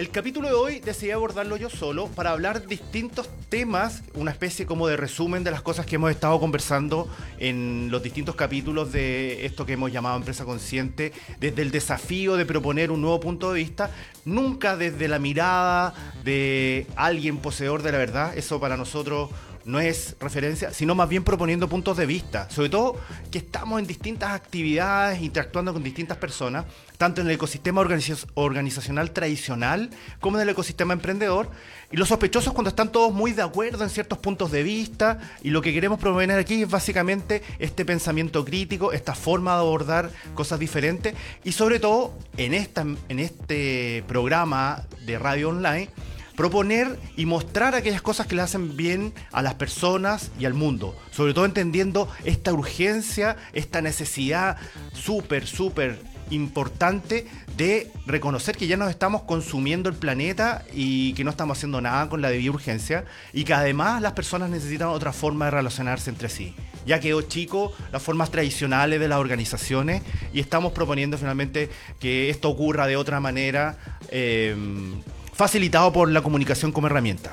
El capítulo de hoy decidí abordarlo yo solo para hablar distintos temas, una especie como de resumen de las cosas que hemos estado conversando en los distintos capítulos de esto que hemos llamado empresa consciente, desde el desafío de proponer un nuevo punto de vista, nunca desde la mirada de alguien poseedor de la verdad, eso para nosotros no es referencia, sino más bien proponiendo puntos de vista. Sobre todo que estamos en distintas actividades, interactuando con distintas personas, tanto en el ecosistema organizacional tradicional como en el ecosistema emprendedor. Y los sospechosos cuando están todos muy de acuerdo en ciertos puntos de vista. Y lo que queremos promover aquí es básicamente este pensamiento crítico, esta forma de abordar cosas diferentes. Y sobre todo en, esta, en este programa de radio online proponer y mostrar aquellas cosas que le hacen bien a las personas y al mundo. Sobre todo entendiendo esta urgencia, esta necesidad súper, súper importante de reconocer que ya nos estamos consumiendo el planeta y que no estamos haciendo nada con la debida urgencia y que además las personas necesitan otra forma de relacionarse entre sí. Ya quedó chico las formas tradicionales de las organizaciones y estamos proponiendo finalmente que esto ocurra de otra manera. Eh, facilitado por la comunicación como herramienta.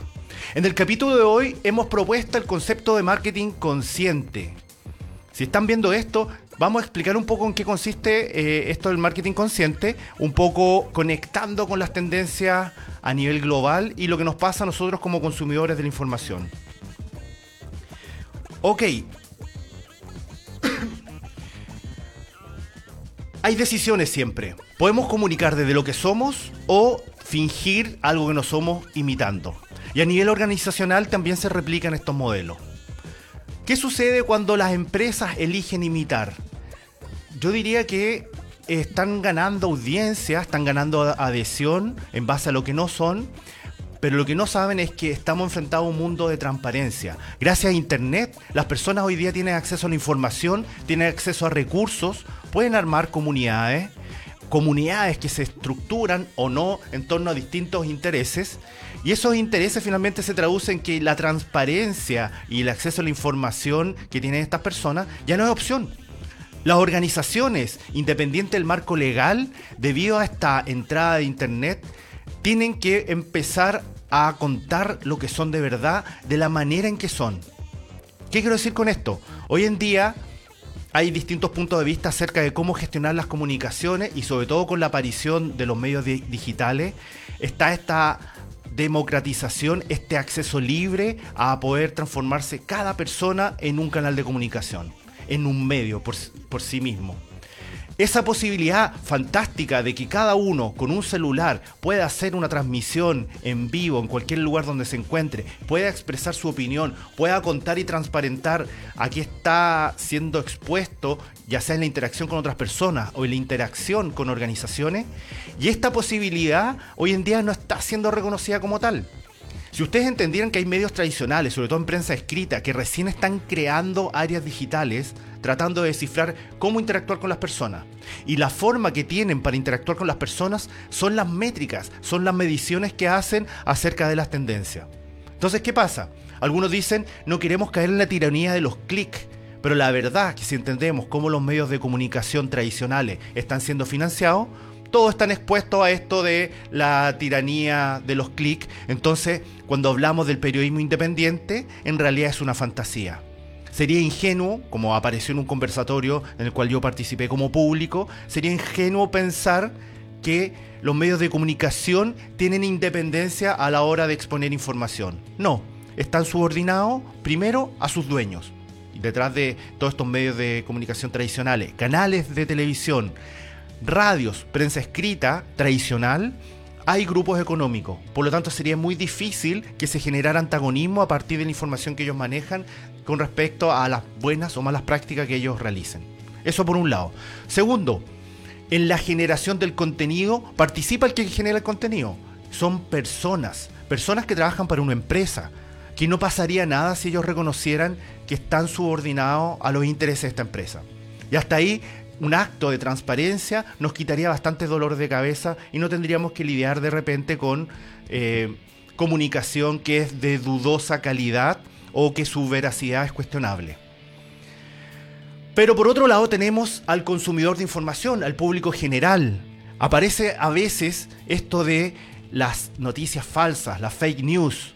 En el capítulo de hoy hemos propuesto el concepto de marketing consciente. Si están viendo esto, vamos a explicar un poco en qué consiste eh, esto del marketing consciente, un poco conectando con las tendencias a nivel global y lo que nos pasa a nosotros como consumidores de la información. Ok. Hay decisiones siempre. Podemos comunicar desde lo que somos o fingir algo que no somos imitando. Y a nivel organizacional también se replican estos modelos. ¿Qué sucede cuando las empresas eligen imitar? Yo diría que están ganando audiencia, están ganando adhesión en base a lo que no son, pero lo que no saben es que estamos enfrentados a un mundo de transparencia. Gracias a Internet, las personas hoy día tienen acceso a la información, tienen acceso a recursos, pueden armar comunidades, comunidades que se estructuran o no en torno a distintos intereses y esos intereses finalmente se traducen en que la transparencia y el acceso a la información que tienen estas personas ya no es opción. Las organizaciones, independiente del marco legal, debido a esta entrada de Internet, tienen que empezar a contar lo que son de verdad de la manera en que son. ¿Qué quiero decir con esto? Hoy en día hay distintos puntos de vista acerca de cómo gestionar las comunicaciones y sobre todo con la aparición de los medios digitales está esta democratización, este acceso libre a poder transformarse cada persona en un canal de comunicación, en un medio por, por sí mismo. Esa posibilidad fantástica de que cada uno con un celular pueda hacer una transmisión en vivo en cualquier lugar donde se encuentre, pueda expresar su opinión, pueda contar y transparentar a qué está siendo expuesto, ya sea en la interacción con otras personas o en la interacción con organizaciones, y esta posibilidad hoy en día no está siendo reconocida como tal. Si ustedes entendieran que hay medios tradicionales, sobre todo en prensa escrita, que recién están creando áreas digitales, tratando de descifrar cómo interactuar con las personas. Y la forma que tienen para interactuar con las personas son las métricas, son las mediciones que hacen acerca de las tendencias. Entonces, ¿qué pasa? Algunos dicen, no queremos caer en la tiranía de los clics. Pero la verdad que si entendemos cómo los medios de comunicación tradicionales están siendo financiados, todos están expuestos a esto de la tiranía de los clics. Entonces, cuando hablamos del periodismo independiente, en realidad es una fantasía. Sería ingenuo, como apareció en un conversatorio en el cual yo participé como público, sería ingenuo pensar que los medios de comunicación tienen independencia a la hora de exponer información. No, están subordinados primero a sus dueños. Detrás de todos estos medios de comunicación tradicionales, canales de televisión, radios, prensa escrita tradicional, hay grupos económicos. Por lo tanto, sería muy difícil que se generara antagonismo a partir de la información que ellos manejan con respecto a las buenas o malas prácticas que ellos realicen. Eso por un lado. Segundo, en la generación del contenido participa el que genera el contenido. Son personas, personas que trabajan para una empresa, que no pasaría nada si ellos reconocieran que están subordinados a los intereses de esta empresa. Y hasta ahí un acto de transparencia nos quitaría bastantes dolores de cabeza y no tendríamos que lidiar de repente con eh, comunicación que es de dudosa calidad o que su veracidad es cuestionable. Pero por otro lado tenemos al consumidor de información, al público general. Aparece a veces esto de las noticias falsas, las fake news.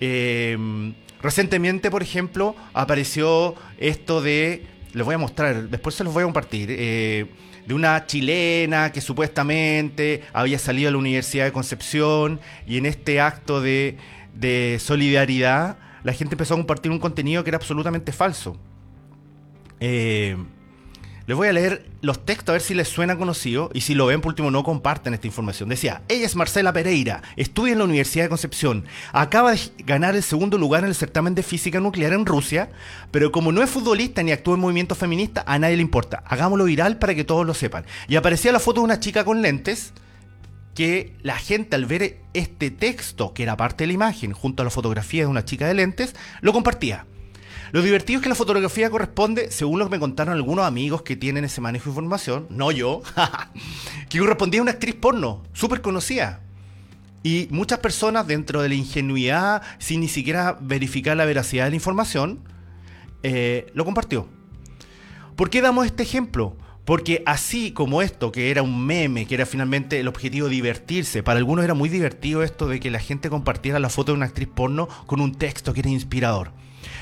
Em, recientemente, por ejemplo, apareció esto de, les voy a mostrar, después se los voy a compartir, eh, de una chilena que supuestamente había salido a la Universidad de Concepción y en este acto de, de solidaridad la gente empezó a compartir un contenido que era absolutamente falso. Eh, les voy a leer los textos a ver si les suena conocido y si lo ven por último no comparten esta información. Decía, ella es Marcela Pereira, estudia en la Universidad de Concepción, acaba de ganar el segundo lugar en el certamen de física nuclear en Rusia, pero como no es futbolista ni actúa en movimiento feminista, a nadie le importa. Hagámoslo viral para que todos lo sepan. Y aparecía la foto de una chica con lentes que la gente al ver este texto, que era parte de la imagen, junto a la fotografía de una chica de lentes, lo compartía. Lo divertido es que la fotografía corresponde, según lo que me contaron algunos amigos que tienen ese manejo de información, no yo, que correspondía a una actriz porno, súper conocida. Y muchas personas dentro de la ingenuidad, sin ni siquiera verificar la veracidad de la información, eh, lo compartió. ¿Por qué damos este ejemplo? Porque así como esto, que era un meme, que era finalmente el objetivo divertirse, para algunos era muy divertido esto de que la gente compartiera la foto de una actriz porno con un texto que era inspirador.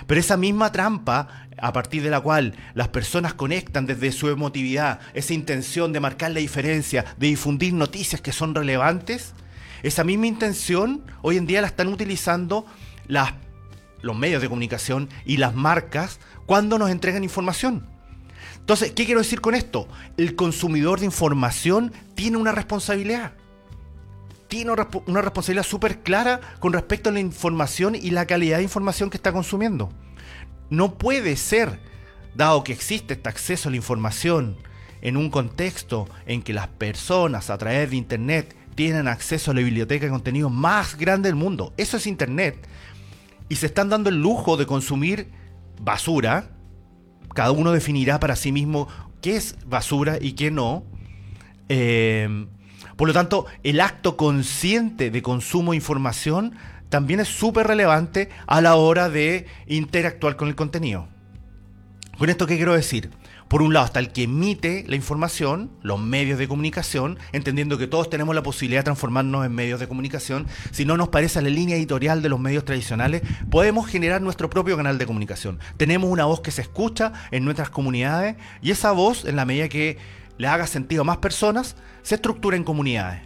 Pero esa misma trampa, a partir de la cual las personas conectan desde su emotividad, esa intención de marcar la diferencia, de difundir noticias que son relevantes, esa misma intención hoy en día la están utilizando las, los medios de comunicación y las marcas cuando nos entregan información. Entonces, ¿qué quiero decir con esto? El consumidor de información tiene una responsabilidad tiene una responsabilidad súper clara con respecto a la información y la calidad de información que está consumiendo. No puede ser, dado que existe este acceso a la información en un contexto en que las personas a través de Internet tienen acceso a la biblioteca de contenido más grande del mundo. Eso es Internet. Y se están dando el lujo de consumir basura. Cada uno definirá para sí mismo qué es basura y qué no. Eh, por lo tanto, el acto consciente de consumo de información también es súper relevante a la hora de interactuar con el contenido. ¿Con esto qué quiero decir? Por un lado está el que emite la información, los medios de comunicación, entendiendo que todos tenemos la posibilidad de transformarnos en medios de comunicación. Si no nos parece la línea editorial de los medios tradicionales, podemos generar nuestro propio canal de comunicación. Tenemos una voz que se escucha en nuestras comunidades y esa voz, en la medida que le haga sentido a más personas, se estructura en comunidades.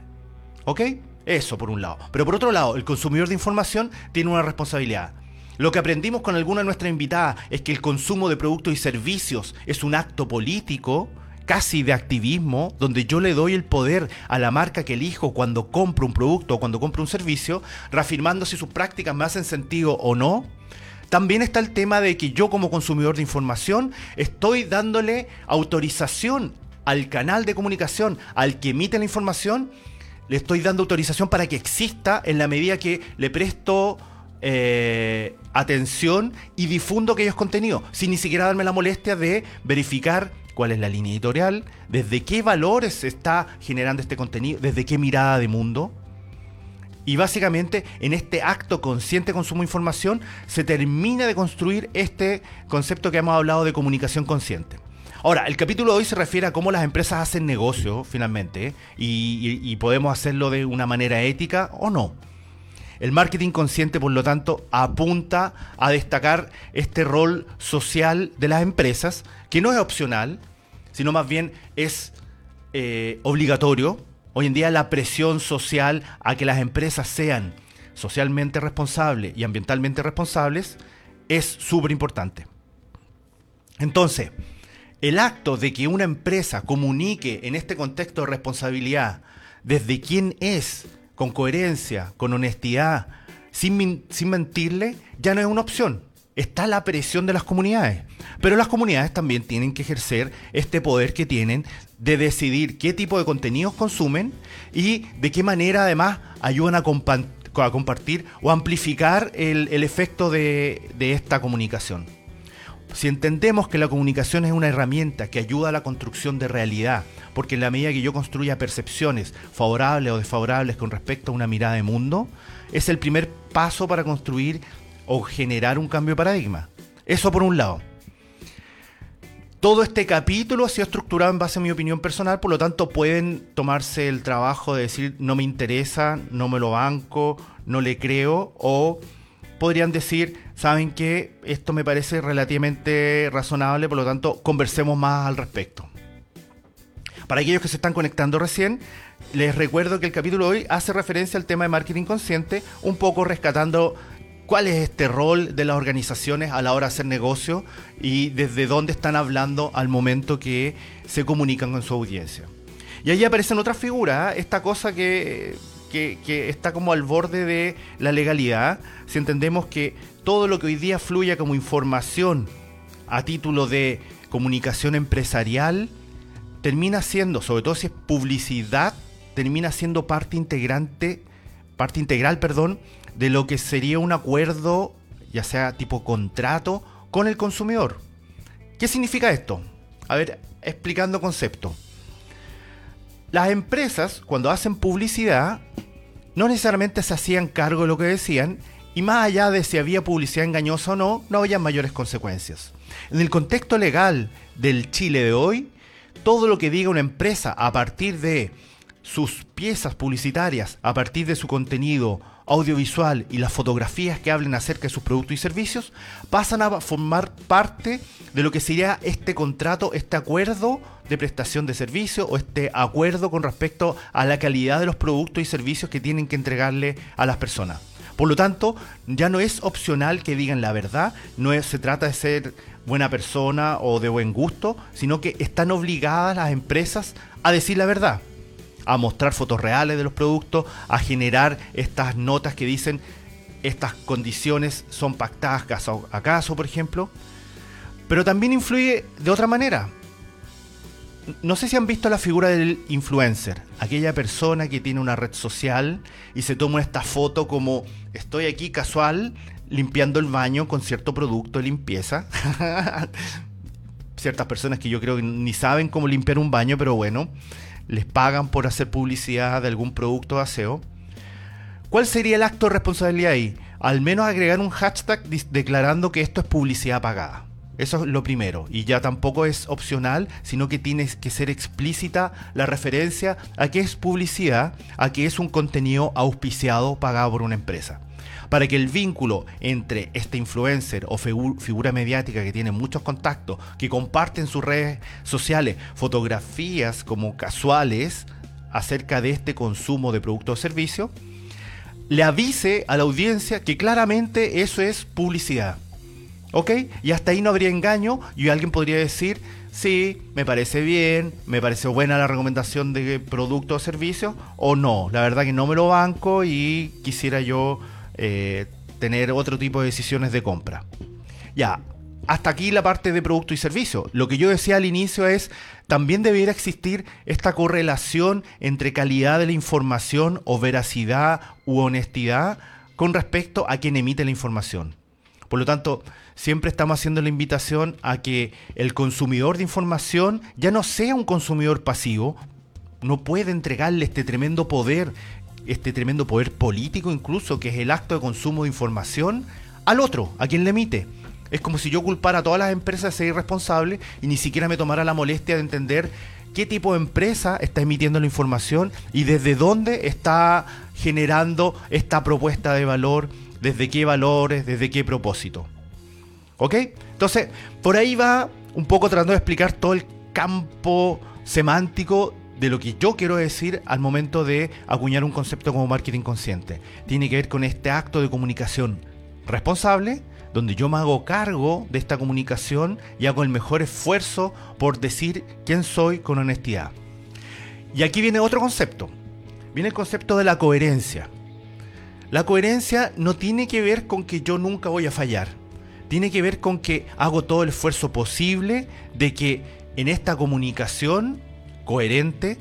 ¿Ok? Eso por un lado. Pero por otro lado, el consumidor de información tiene una responsabilidad. Lo que aprendimos con alguna de nuestras invitadas es que el consumo de productos y servicios es un acto político, casi de activismo, donde yo le doy el poder a la marca que elijo cuando compro un producto o cuando compro un servicio, reafirmando si sus prácticas me hacen sentido o no. También está el tema de que yo como consumidor de información estoy dándole autorización al canal de comunicación, al que emite la información, le estoy dando autorización para que exista en la medida que le presto eh, atención y difundo aquellos contenidos, sin ni siquiera darme la molestia de verificar cuál es la línea editorial, desde qué valores se está generando este contenido, desde qué mirada de mundo. Y básicamente en este acto consciente consumo de información se termina de construir este concepto que hemos hablado de comunicación consciente. Ahora, el capítulo de hoy se refiere a cómo las empresas hacen negocio, finalmente, y, podemos hacerlo de una manera ética o no. El marketing consciente, por lo tanto, apunta a destacar este rol social de las empresas, que no es opcional, sino más bien es eh, obligatorio. Hoy en día la presión social a que las empresas sean socialmente responsables y ambientalmente responsables es súper importante. Entonces, el acto de que una empresa comunique en este contexto de responsabilidad desde quién es, con coherencia, con honestidad, sin, sin mentirle, ya no es una opción. Está la presión de las comunidades. Pero las comunidades también tienen que ejercer este poder que tienen de decidir qué tipo de contenidos consumen y de qué manera además ayudan a, compartir o amplificar el, efecto de esta comunicación. Si entendemos que la comunicación es una herramienta que ayuda a la construcción de realidad, porque en la medida que yo construya percepciones favorables o desfavorables con respecto a una mirada de mundo, es el primer paso para construir o generar un cambio de paradigma. Eso por un lado. Todo este capítulo ha sido estructurado en base a mi opinión personal, por lo tanto pueden tomarse el trabajo de decir no me interesa, no me lo banco, no le creo, o podrían decir, saben que esto me parece relativamente razonable, por lo tanto conversemos más al respecto. Para aquellos que se están conectando recién, les recuerdo que el capítulo de hoy hace referencia al tema de marketing consciente, un poco rescatando cuál es este rol de las organizaciones a la hora de hacer negocio y desde dónde están hablando al momento que se comunican con su audiencia. Y ahí aparecen otras figuras, ¿eh? esta cosa que, que, está como al borde de la legalidad, si entendemos que todo lo que hoy día fluya como información a título de comunicación empresarial, termina siendo, sobre todo si es publicidad, termina siendo parte integrante, parte integral, perdón, de lo que sería un acuerdo, ya sea tipo contrato, con el consumidor. ¿Qué significa esto? A ver, explicando concepto. Las empresas, cuando hacen publicidad, no necesariamente se hacían cargo de lo que decían, y más allá de si había publicidad engañosa o no, no había mayores consecuencias. En el contexto legal del Chile de hoy, todo lo que diga una empresa a partir de sus piezas publicitarias, a partir de su contenido audiovisual y las fotografías que hablen acerca de sus productos y servicios pasan a formar parte de lo que sería este contrato, este acuerdo de prestación de servicio o este acuerdo con respecto a la calidad de los productos y servicios que tienen que entregarle a las personas. Por lo tanto, ya no es opcional que digan la verdad, no se trata de ser buena persona o de buen gusto, sino que están obligadas las empresas a decir la verdad a mostrar fotos reales de los productos, a generar estas notas que dicen estas condiciones son pactadas caso a caso, por ejemplo. Pero también influye de otra manera. No sé si han visto la figura del influencer, aquella persona que tiene una red social y se toma esta foto como estoy aquí casual limpiando el baño con cierto producto de limpieza. Ciertas personas que yo creo que ni saben cómo limpiar un baño, pero bueno les pagan por hacer publicidad de algún producto de aseo. ¿Cuál sería el acto de responsabilidad ahí? Al menos agregar un hashtag declarando que esto es publicidad pagada. Eso es lo primero. Y ya tampoco es opcional, sino que tiene que ser explícita la referencia a que es publicidad, a que es un contenido auspiciado pagado por una empresa para que el vínculo entre este influencer o figura mediática que tiene muchos contactos, que comparte en sus redes sociales fotografías como casuales acerca de este consumo de productos o servicios, le avise a la audiencia que claramente eso es publicidad. ¿Ok? Y hasta ahí no habría engaño y alguien podría decir, sí, me parece bien, me parece buena la recomendación de producto o servicio, o no, la verdad que no me lo banco y quisiera yo eh, tener otro tipo de decisiones de compra. Ya, hasta aquí la parte de producto y servicio. Lo que yo decía al inicio es, también debería existir esta correlación entre calidad de la información o veracidad u honestidad con respecto a quien emite la información. Por lo tanto, siempre estamos haciendo la invitación a que el consumidor de información ya no sea un consumidor pasivo, no puede entregarle este tremendo poder este tremendo poder político incluso, que es el acto de consumo de información, al otro, a quien le emite. Es como si yo culpara a todas las empresas de ser irresponsables y ni siquiera me tomara la molestia de entender qué tipo de empresa está emitiendo la información y desde dónde está generando esta propuesta de valor, desde qué valores, desde qué propósito. ¿Ok? Entonces, por ahí va un poco tratando de explicar todo el campo semántico de lo que yo quiero decir al momento de acuñar un concepto como marketing consciente. Tiene que ver con este acto de comunicación responsable, donde yo me hago cargo de esta comunicación y hago el mejor esfuerzo por decir quién soy con honestidad. Y aquí viene otro concepto. Viene el concepto de la coherencia. La coherencia no tiene que ver con que yo nunca voy a fallar. Tiene que ver con que hago todo el esfuerzo posible de que en esta comunicación coherente,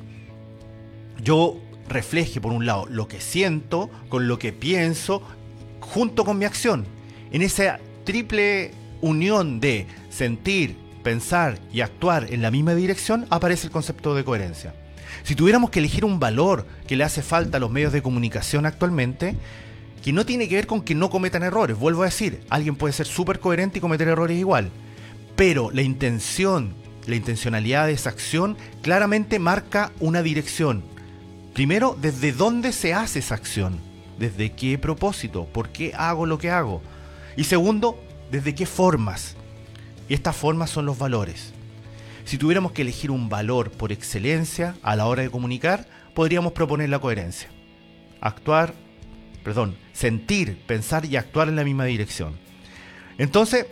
yo refleje por un lado lo que siento con lo que pienso junto con mi acción. En esa triple unión de sentir, pensar y actuar en la misma dirección aparece el concepto de coherencia. Si tuviéramos que elegir un valor que le hace falta a los medios de comunicación actualmente, que no tiene que ver con que no cometan errores, vuelvo a decir, alguien puede ser súper coherente y cometer errores igual, pero la intención la intencionalidad de esa acción claramente marca una dirección. Primero, desde dónde se hace esa acción, desde qué propósito, por qué hago lo que hago. Y segundo, desde qué formas. Y estas formas son los valores. Si tuviéramos que elegir un valor por excelencia a la hora de comunicar, podríamos proponer la coherencia. Actuar, perdón, sentir, pensar y actuar en la misma dirección. Entonces,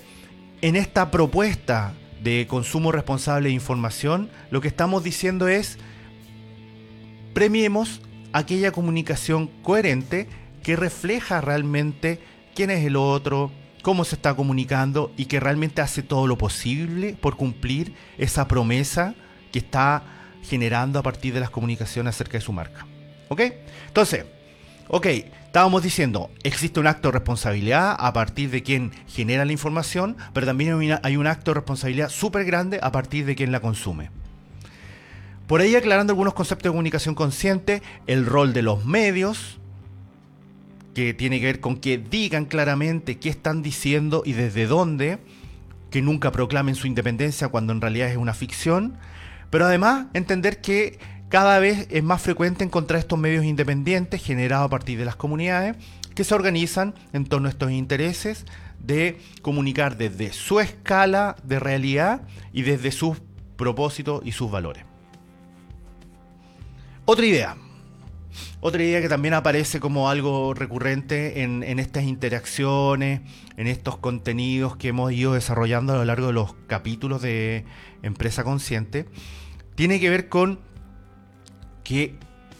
en esta propuesta de consumo responsable de información, lo que estamos diciendo es premiemos aquella comunicación coherente que refleja realmente quién es el otro, cómo se está comunicando y que realmente hace todo lo posible por cumplir esa promesa que está generando a partir de las comunicaciones acerca de su marca. ¿Ok? Entonces, ok, estábamos diciendo, existe un acto de responsabilidad a partir de quien genera la información, pero también hay un acto de responsabilidad súper grande a partir de quien la consume. Por ahí aclarando algunos conceptos de comunicación consciente, el rol de los medios, que tiene que ver con que digan claramente qué están diciendo y desde dónde, que nunca proclamen su independencia cuando en realidad es una ficción, pero además entender que cada vez es más frecuente encontrar estos medios independientes generados a partir de las comunidades que se organizan en torno a estos intereses de comunicar desde su escala de realidad y desde sus propósitos y sus valores. Otra idea, otra idea que también aparece como algo recurrente en, estas interacciones, en estos contenidos que hemos ido desarrollando a lo largo de los capítulos de Empresa Consciente, tiene que ver con que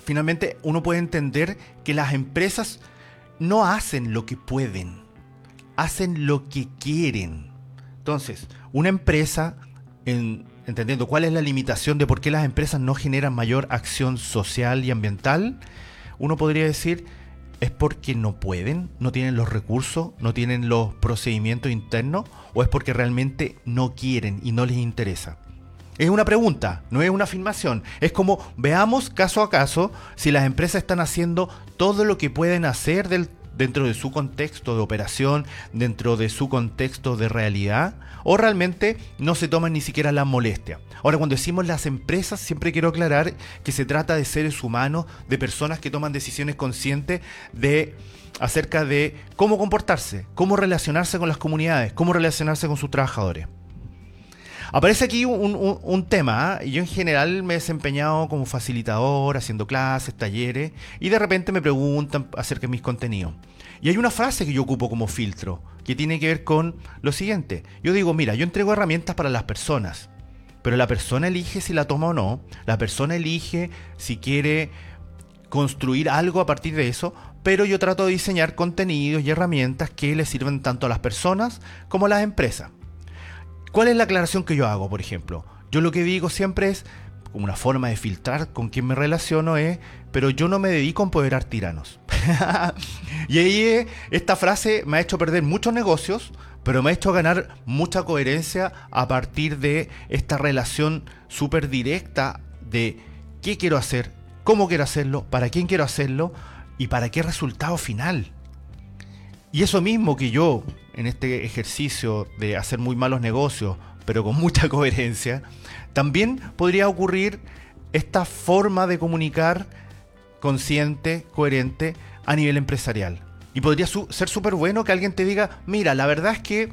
finalmente uno puede entender que las empresas no hacen lo que pueden, hacen lo que quieren. Entonces, una empresa, entendiendo cuál es la limitación de por qué las empresas no generan mayor acción social y ambiental, uno podría decir es porque no pueden, no tienen los recursos, no tienen los procedimientos internos o es porque realmente no quieren y no les interesa. Es una pregunta, no es una afirmación. Es como veamos caso a caso si las empresas están haciendo todo lo que pueden hacer dentro de su contexto de operación, dentro de su contexto de realidad, o realmente no se toman ni siquiera la molestia. Ahora, cuando decimos las empresas, siempre quiero aclarar que se trata de seres humanos, de personas que toman decisiones conscientes de acerca de cómo comportarse, cómo relacionarse con las comunidades, cómo relacionarse con sus trabajadores. Aparece aquí un, tema, ¿ah? yo en general me he desempeñado como facilitador, haciendo clases, talleres, y de repente me preguntan acerca de mis contenidos. Y hay una frase que yo ocupo como filtro, que tiene que ver con lo siguiente. Yo digo, mira, yo entrego herramientas para las personas, pero la persona elige si la toma o no, la persona elige si quiere construir algo a partir de eso, pero yo trato de diseñar contenidos y herramientas que le sirven tanto a las personas como a las empresas. ¿Cuál es la aclaración que yo hago, por ejemplo? Yo lo que digo siempre es, como una forma de filtrar con quién me relaciono es, pero yo no me dedico a empoderar tiranos. y ahí eh, esta frase me ha hecho perder muchos negocios, pero me ha hecho ganar mucha coherencia a partir de esta relación súper directa de qué quiero hacer, cómo quiero hacerlo, para quién quiero hacerlo y para qué resultado final. Y eso mismo que yo en este ejercicio de hacer muy malos negocios, pero con mucha coherencia, también podría ocurrir esta forma de comunicar consciente, coherente a nivel empresarial. Y podría ser súper bueno que alguien te diga, mira, la verdad es que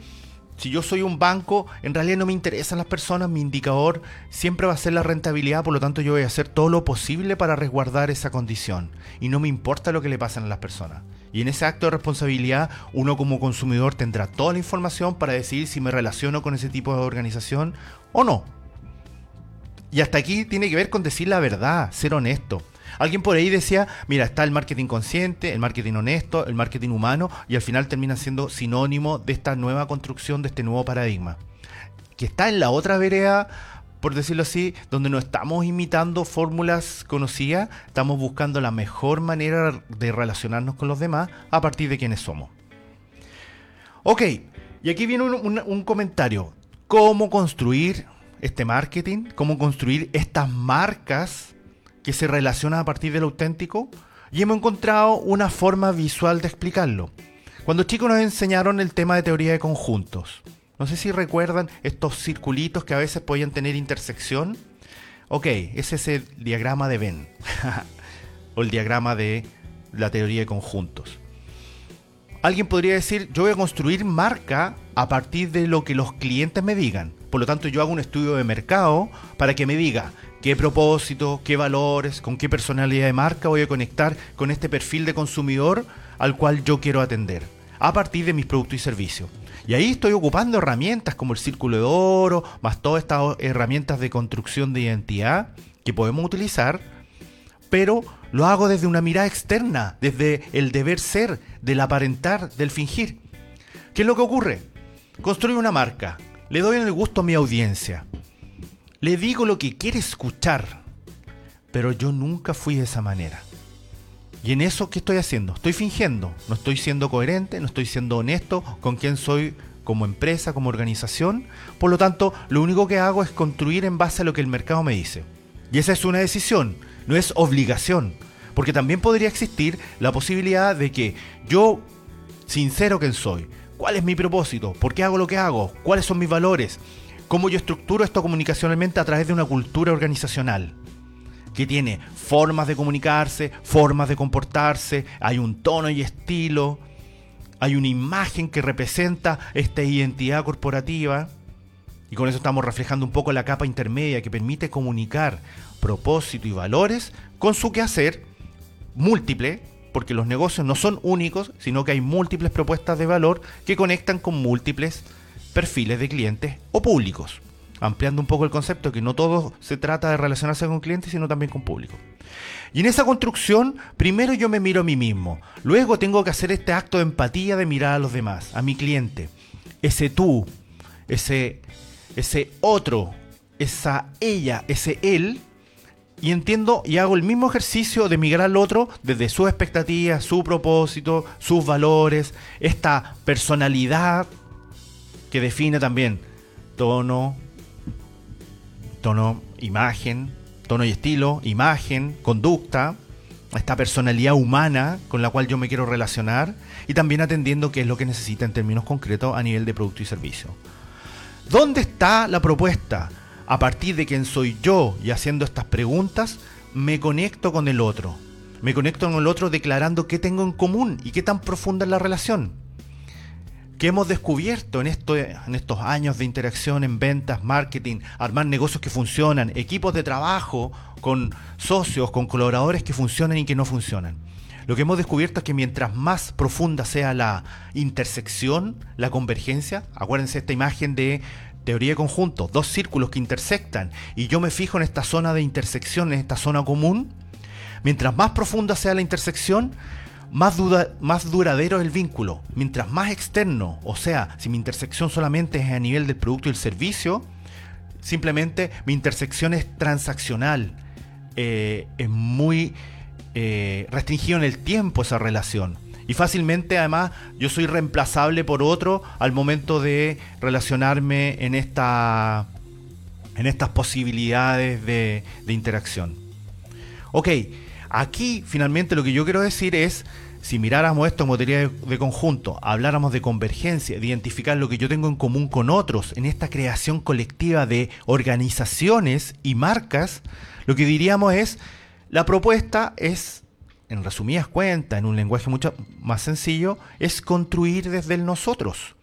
si yo soy un banco, en realidad no me interesan las personas, mi indicador siempre va a ser la rentabilidad, por lo tanto yo voy a hacer todo lo posible para resguardar esa condición. Y no me importa lo que le pasen a las personas. Y en ese acto de responsabilidad, uno como consumidor tendrá toda la información para decidir si me relaciono con ese tipo de organización o no. Y hasta aquí tiene que ver con decir la verdad, ser honesto. Alguien por ahí decía, mira, está el marketing consciente, el marketing honesto, el marketing humano, y al final termina siendo sinónimo de esta nueva construcción, de este nuevo paradigma. Que está en la otra vereda, por decirlo así, donde no estamos imitando fórmulas conocidas, estamos buscando la mejor manera de relacionarnos con los demás a partir de quienes somos. Ok, y aquí viene un, un comentario. ¿Cómo construir este marketing? ¿Cómo construir estas marcas que se relaciona a partir del auténtico y hemos encontrado una forma visual de explicarlo. Cuando chicos nos enseñaron el tema de teoría de conjuntos, No sé si recuerdan estos circulitos que a veces podían tener intersección. Ok, ese es el diagrama de Venn. o el diagrama de la teoría de conjuntos. Alguien podría decir, yo voy a construir marca a partir de lo que los clientes me digan. Por lo tanto, yo hago un estudio de mercado para que me diga qué propósito, qué valores, con qué personalidad de marca voy a conectar con este perfil de consumidor al cual yo quiero atender, a partir de mis productos y servicios. Y ahí estoy ocupando herramientas como el círculo de oro, más todas estas herramientas de construcción de identidad que podemos utilizar, pero lo hago desde una mirada externa, desde el deber ser, del aparentar, del fingir. ¿Qué es lo que ocurre? Construyo una marca, le doy el gusto a mi audiencia. Le digo lo que quiere escuchar. Pero yo nunca fui de esa manera. Y en eso, ¿qué estoy haciendo? Estoy fingiendo. No estoy siendo coherente, no estoy siendo honesto con quién soy como empresa, como organización. Por lo tanto, lo único que hago es construir en base a lo que el mercado me dice. Y esa es una decisión, no es obligación. Porque también podría existir la posibilidad de que yo, sincero que soy, ¿Cuál es mi propósito? ¿Por qué hago lo que hago? ¿Cuáles son mis valores? ¿Cómo yo estructuro esto comunicacionalmente a través de una cultura organizacional? Que tiene formas de comunicarse, formas de comportarse, hay un tono y estilo, hay una imagen que representa esta identidad corporativa. Y con eso estamos reflejando un poco la capa intermedia que permite comunicar propósito y valores con su quehacer múltiple porque los negocios no son únicos, sino que hay múltiples propuestas de valor que conectan con múltiples perfiles de clientes o públicos. Ampliando un poco el concepto, que no todo se trata de relacionarse con clientes, sino también con público. Y en esa construcción, primero yo me miro a mí mismo, luego tengo que hacer este acto de empatía de mirar a los demás, a mi cliente, ese tú, ese, ese otro, esa ella, ese él, y entiendo y hago el mismo ejercicio de migrar al otro desde su expectativa, su propósito, sus valores, esta personalidad que define también tono, tono, imagen, tono y estilo, imagen, conducta, esta personalidad humana con la cual yo me quiero relacionar y también atendiendo qué es lo que necesita en términos concretos a nivel de producto y servicio. ¿Dónde está la propuesta? a partir de quién soy yo y haciendo estas preguntas, me conecto con el otro. Me conecto con el otro declarando qué tengo en común y qué tan profunda es la relación. ¿Qué hemos descubierto en, en estos años de interacción en ventas, marketing, armar negocios que funcionan, equipos de trabajo con socios, con colaboradores que funcionan y que no funcionan? Lo que hemos descubierto es que mientras más profunda sea la intersección, la convergencia, acuérdense esta imagen de teoría de conjuntos, dos círculos que intersectan, y yo me fijo en esta zona de intersección, en esta zona común, mientras más profunda sea la intersección, más, más duradero es el vínculo. Mientras más externo, o sea, si mi intersección solamente es a nivel del producto y el servicio, simplemente mi intersección es transaccional, eh, es muy eh, restringido en el tiempo esa relación. Y fácilmente, además, yo soy reemplazable por otro al momento de relacionarme en, esta, en estas posibilidades de, de interacción. Ok, aquí finalmente lo que yo quiero decir es, si miráramos esto en materia de, conjunto, habláramos de convergencia, de identificar lo que yo tengo en común con otros, en esta creación colectiva de organizaciones y marcas, lo que diríamos es, la propuesta es en resumidas cuentas, en un lenguaje mucho más sencillo, es construir desde el nosotros.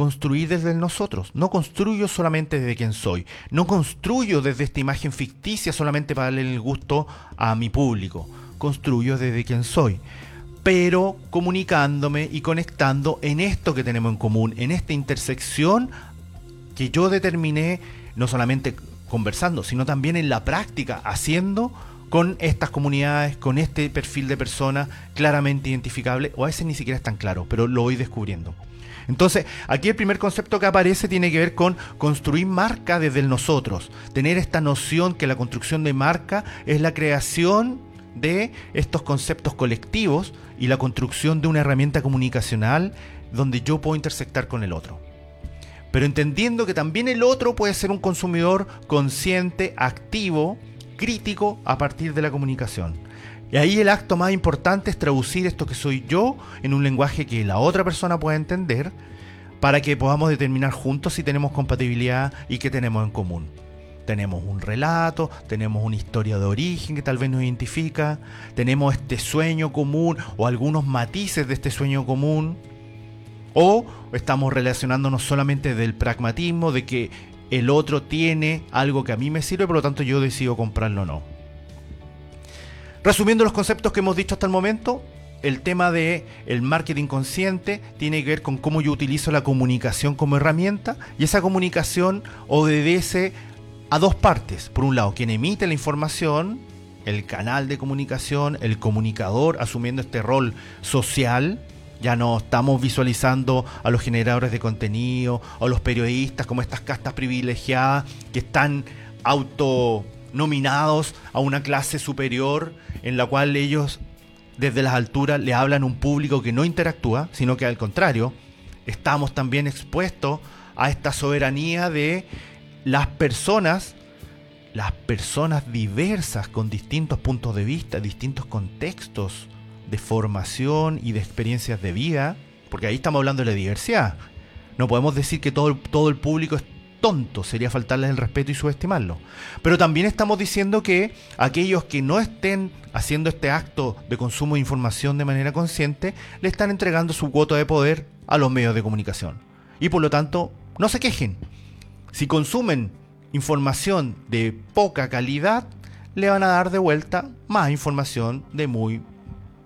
Construir desde nosotros. No construyo solamente desde quien soy. No construyo desde esta imagen ficticia solamente para darle el gusto a mi público. Construyo desde quien soy. Pero comunicándome y conectando en esto que tenemos en común, en esta intersección que yo determiné no solamente conversando, sino también en la práctica, haciendo con estas comunidades, con este perfil de persona claramente identificable, o a veces ni siquiera es tan claro, pero lo voy descubriendo. Entonces, aquí el primer concepto que aparece tiene que ver con construir marca desde el nosotros, tener esta noción que la construcción de marca es la creación de estos conceptos colectivos y la construcción de una herramienta comunicacional donde yo puedo intersectar con el otro. Pero entendiendo que también el otro puede ser un consumidor consciente, activo, crítico a partir de la comunicación. Y ahí el acto más importante es traducir esto que soy yo en un lenguaje que la otra persona pueda entender para que podamos determinar juntos si tenemos compatibilidad y qué tenemos en común. Tenemos un relato, tenemos una historia de origen que tal vez nos identifica, tenemos este sueño común o algunos matices de este sueño común, o estamos relacionándonos solamente del pragmatismo, de que el otro tiene algo que a mí me sirve, por lo tanto yo decido comprarlo o no. Resumiendo los conceptos que hemos dicho hasta el momento, el tema de el marketing consciente tiene que ver con cómo yo utilizo la comunicación como herramienta y esa comunicación obedece a dos partes. Por un lado, quien emite la información, el canal de comunicación, el comunicador asumiendo este rol social. Ya no estamos visualizando a los generadores de contenido o a los periodistas como estas castas privilegiadas que están autonominados a una clase superior en la cual ellos desde las alturas le hablan a un público que no interactúa, sino que al contrario, estamos también expuestos a esta soberanía de las personas, las personas diversas con distintos puntos de vista, distintos contextos de formación y de experiencias de vida, porque ahí estamos hablando de la diversidad. No podemos decir que todo, todo el público tonto, sería faltarles el respeto y subestimarlo. Pero también estamos diciendo que aquellos que no estén haciendo este acto de consumo de información de manera consciente, le están entregando su cuota de poder a los medios de comunicación. Y por lo tanto, no se quejen. Si consumen información de poca calidad, le van a dar de vuelta más información de muy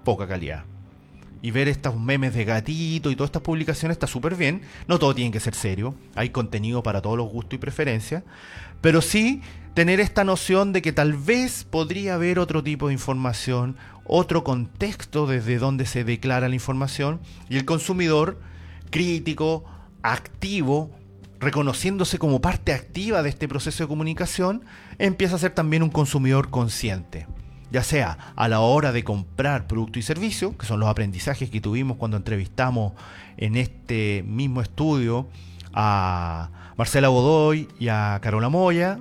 poca calidad y ver estos memes de gatito y todas estas publicaciones está súper bien. No todo tiene que ser serio, hay contenido para todos los gustos y preferencias, pero sí tener esta noción de que tal vez podría haber otro tipo de información, otro contexto desde donde se declara la información y el consumidor crítico, activo, reconociéndose como parte activa de este proceso de comunicación, empieza a ser también un consumidor consciente ya sea a la hora de comprar producto y servicio, que son los aprendizajes que tuvimos cuando entrevistamos en este mismo estudio a Marcela Godoy y a Carola Moya,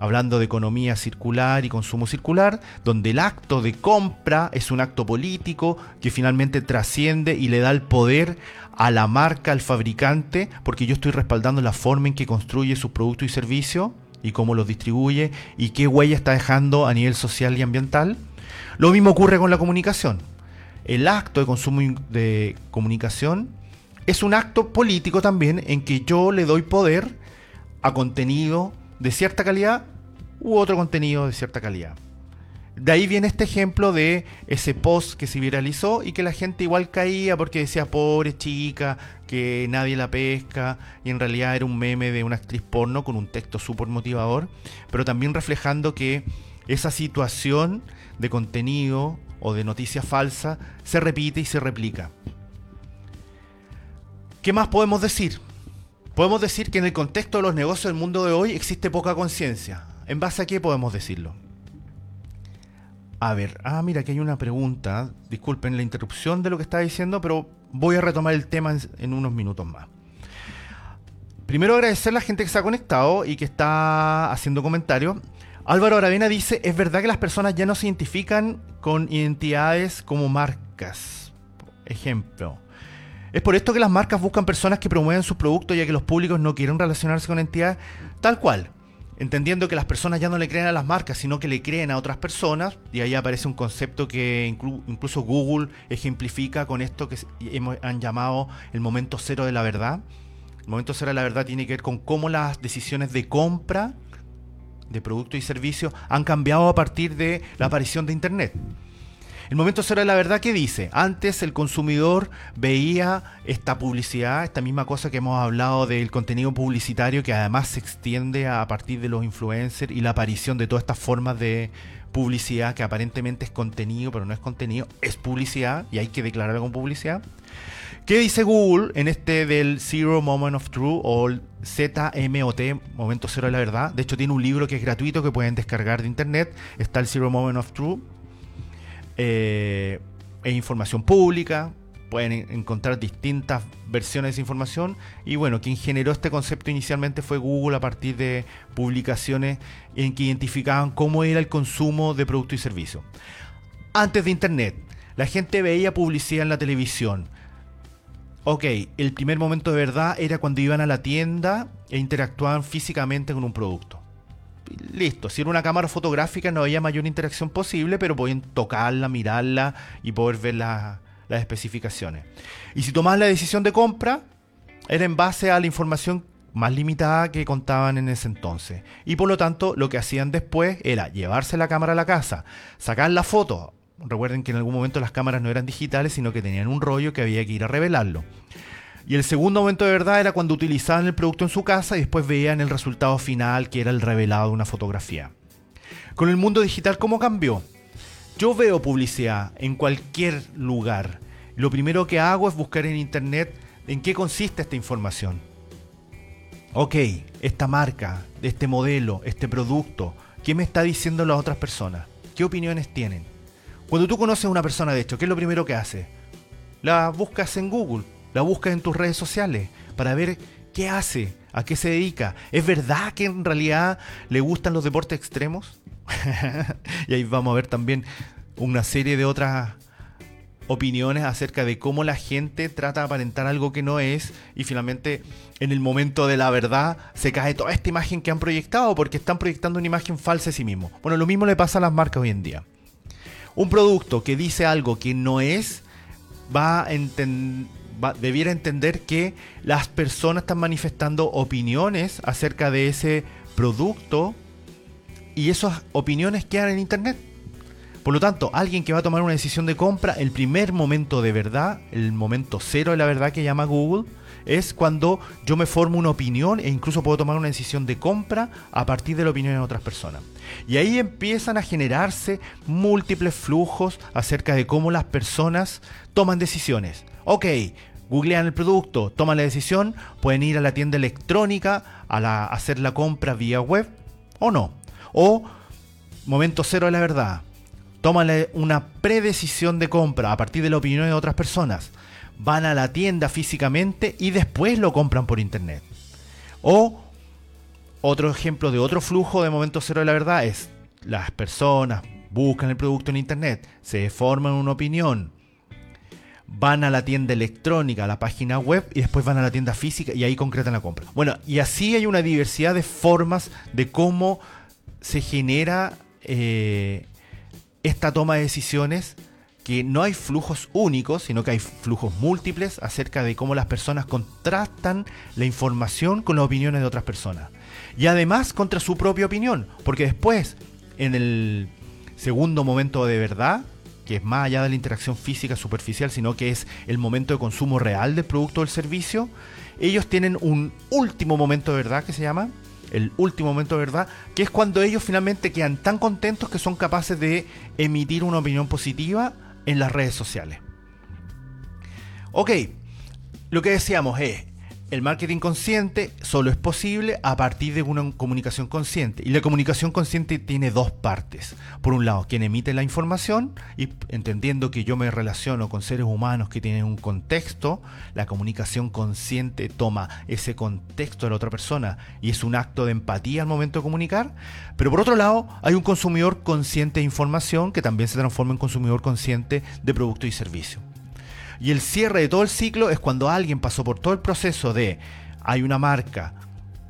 hablando de economía circular y consumo circular, donde el acto de compra es un acto político que finalmente trasciende y le da el poder a la marca, al fabricante, porque yo estoy respaldando la forma en que construye sus productos y servicios y cómo los distribuye y qué huella está dejando a nivel social y ambiental. Lo mismo ocurre con la comunicación. El acto de consumo de comunicación es un acto político también en que yo le doy poder a contenido de cierta calidad u otro contenido de cierta calidad. De ahí viene este ejemplo de ese post que se viralizó y que la gente igual caía porque decía pobre chica, que nadie la pesca, y en realidad era un meme de una actriz porno con un texto súper motivador, pero también reflejando que esa situación de contenido o de noticia falsa se repite y se replica. ¿Qué más podemos decir? Podemos decir que en el contexto de los negocios del mundo de hoy existe poca conciencia. ¿En base a qué podemos decirlo? A ver, ah, mira, aquí hay una pregunta. Disculpen la interrupción de lo que estaba diciendo, pero voy a retomar el tema en, unos minutos más. Primero agradecer a la gente que se ha conectado y que está haciendo comentarios. Álvaro Aravena dice, es verdad que las personas ya no se identifican con identidades como marcas. Ejemplo. Es por esto que las marcas buscan personas que promueven sus productos ya que los públicos no quieren relacionarse con entidades tal cual entendiendo que las personas ya no le creen a las marcas, sino que le creen a otras personas, y ahí aparece un concepto que incluso Google ejemplifica con esto que han llamado el momento cero de la verdad. El momento cero de la verdad tiene que ver con cómo las decisiones de compra de productos y servicios han cambiado a partir de la aparición de Internet. El momento cero de la verdad, ¿qué dice? Antes el consumidor veía esta publicidad, esta misma cosa que hemos hablado del contenido publicitario que además se extiende a partir de los influencers y la aparición de todas estas formas de publicidad que aparentemente es contenido, pero no es contenido, es publicidad y hay que declararlo como publicidad. ¿Qué dice Google en este del Zero Moment of Truth o ZMOT, Momento Cero de la Verdad? De hecho, tiene un libro que es gratuito que pueden descargar de internet. Está el Zero Moment of Truth eh, es información pública, pueden encontrar distintas versiones de información y bueno, quien generó este concepto inicialmente fue Google a partir de publicaciones en que identificaban cómo era el consumo de productos y servicios. Antes de Internet, la gente veía publicidad en la televisión. ok, el primer momento de verdad era cuando iban a la tienda e interactuaban físicamente con un producto. Listo, si era una cámara fotográfica no había mayor interacción posible, pero podían tocarla, mirarla y poder ver las especificaciones. Y si tomaban la decisión de compra, era en base a la información más limitada que contaban en ese entonces. Y por lo tanto, lo que hacían después era llevarse la cámara a la casa, sacar la foto. Recuerden que en algún momento las cámaras no eran digitales, sino que tenían un rollo que había que ir a revelarlo. Y el segundo momento de verdad era cuando utilizaban el producto en su casa y después veían el resultado final, que era el revelado de una fotografía. Con el mundo digital, ¿cómo cambió? Yo veo publicidad en cualquier lugar. Lo primero que hago es buscar en internet en qué consiste esta información ok, esta marca, este modelo, este producto, ¿qué me está diciendo las otras personas? ¿Qué opiniones tienen? Cuando tú conoces a una persona, de hecho, ¿qué es lo primero que hace? La buscas en Google, la buscas en tus redes sociales para ver qué hace, a qué se dedica. ¿Es verdad que en realidad le gustan los deportes extremos? y ahí vamos a ver también una serie de otras opiniones acerca de cómo la gente trata de aparentar algo que no es y finalmente en el momento de la verdad se cae toda esta imagen que han proyectado porque están proyectando una imagen falsa de sí mismo. Bueno, lo mismo le pasa a las marcas hoy en día. Un producto que dice algo que no es va a debiera entender que las personas están manifestando opiniones acerca de ese producto y esas opiniones quedan en internet. Por lo tanto, alguien que va a tomar una decisión de compra, el primer momento de verdad, el momento cero de la verdad que llama Google, es cuando yo me formo una opinión e incluso puedo tomar una decisión de compra a partir de la opinión de otras personas. Y ahí empiezan a generarse múltiples flujos acerca de cómo las personas toman decisiones. Ok, googlean el producto, toman la decisión, pueden ir a la tienda electrónica a, hacer la compra vía web o no. O momento cero de la verdad toman una predecisión de compra a partir de la opinión de otras personas, van a la tienda físicamente y después lo compran por internet. O otro ejemplo de otro flujo de momento cero de la verdad es las personas buscan el producto en internet, se forman una opinión, van a la tienda electrónica, a la página web y después van a la tienda física y ahí concretan la compra. Bueno, y así hay una diversidad de formas de cómo se genera eh, esta toma de decisiones que no hay flujos únicos, sino que hay flujos múltiples acerca de cómo las personas contrastan la información con las opiniones de otras personas. Y además contra su propia opinión, porque después, en el segundo momento de verdad, que es más allá de la interacción física superficial, sino que es el momento de consumo real del producto o del servicio, ellos tienen un último momento de verdad que se llama, el último momento de verdad, que es cuando ellos finalmente quedan tan contentos que son capaces de emitir una opinión positiva en las redes sociales. Ok, lo que decíamos es, el marketing consciente solo es posible a partir de una comunicación consciente. Y la comunicación consciente tiene dos partes. Por un lado, quien emite la información, y entendiendo que yo me relaciono con seres humanos que tienen un contexto, la comunicación consciente toma ese contexto de la otra persona y es un acto de empatía al momento de comunicar. Pero por otro lado, hay un consumidor consciente de información que también se transforma en consumidor consciente de producto y servicio. Y el cierre de todo el ciclo es cuando alguien pasó por todo el proceso de hay una marca,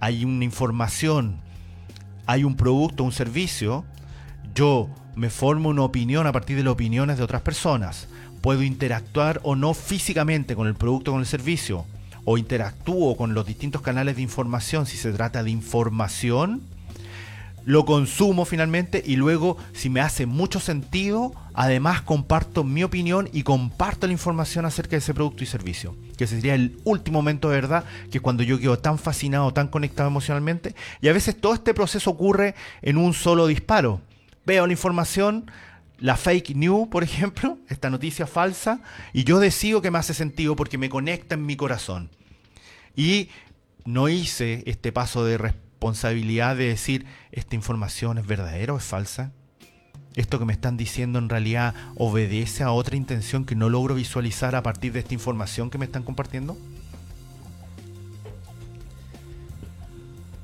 hay una información, hay un producto, un servicio, yo me formo una opinión a partir de las opiniones de otras personas. Puedo interactuar o no físicamente con el producto o con el servicio. O interactúo con los distintos canales de información si se trata de información lo consumo finalmente y luego si me hace mucho sentido, además comparto mi opinión y comparto la información acerca de ese producto y servicio. Que sería el último momento de verdad, que es cuando yo quedo tan fascinado, tan conectado emocionalmente. Y a veces todo este proceso ocurre en un solo disparo. Veo la información, la fake news, por ejemplo, esta noticia falsa, y yo decido que me hace sentido porque me conecta en mi corazón. Y no hice este paso de respeto responsabilidad de decir, ¿esta información es verdadera o es falsa? ¿Esto que me están diciendo en realidad obedece a otra intención que no logro visualizar a partir de esta información que me están compartiendo?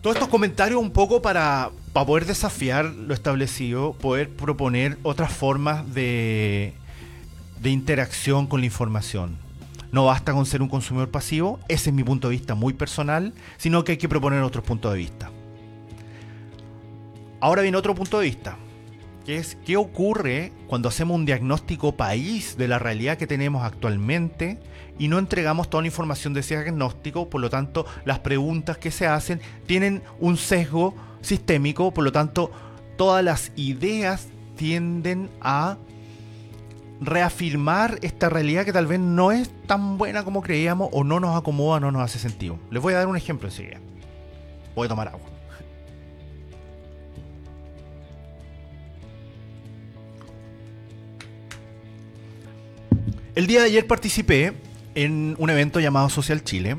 Todos estos comentarios un poco para, para poder desafiar lo establecido, poder proponer otras formas de, de interacción con la información. No basta con ser un consumidor pasivo, ese es mi punto de vista muy personal, sino que hay que proponer otros puntos de vista. Ahora viene otro punto de vista, que es qué ocurre cuando hacemos un diagnóstico país de la realidad que tenemos actualmente y no entregamos toda la información de ese diagnóstico, por lo tanto las preguntas que se hacen tienen un sesgo sistémico, por lo tanto todas las ideas tienden a reafirmar esta realidad que tal vez no es tan buena como creíamos o no nos acomoda, no nos hace sentido. Les voy a dar un ejemplo enseguida. Voy a tomar agua. El día de ayer participé en un evento llamado Social Chile,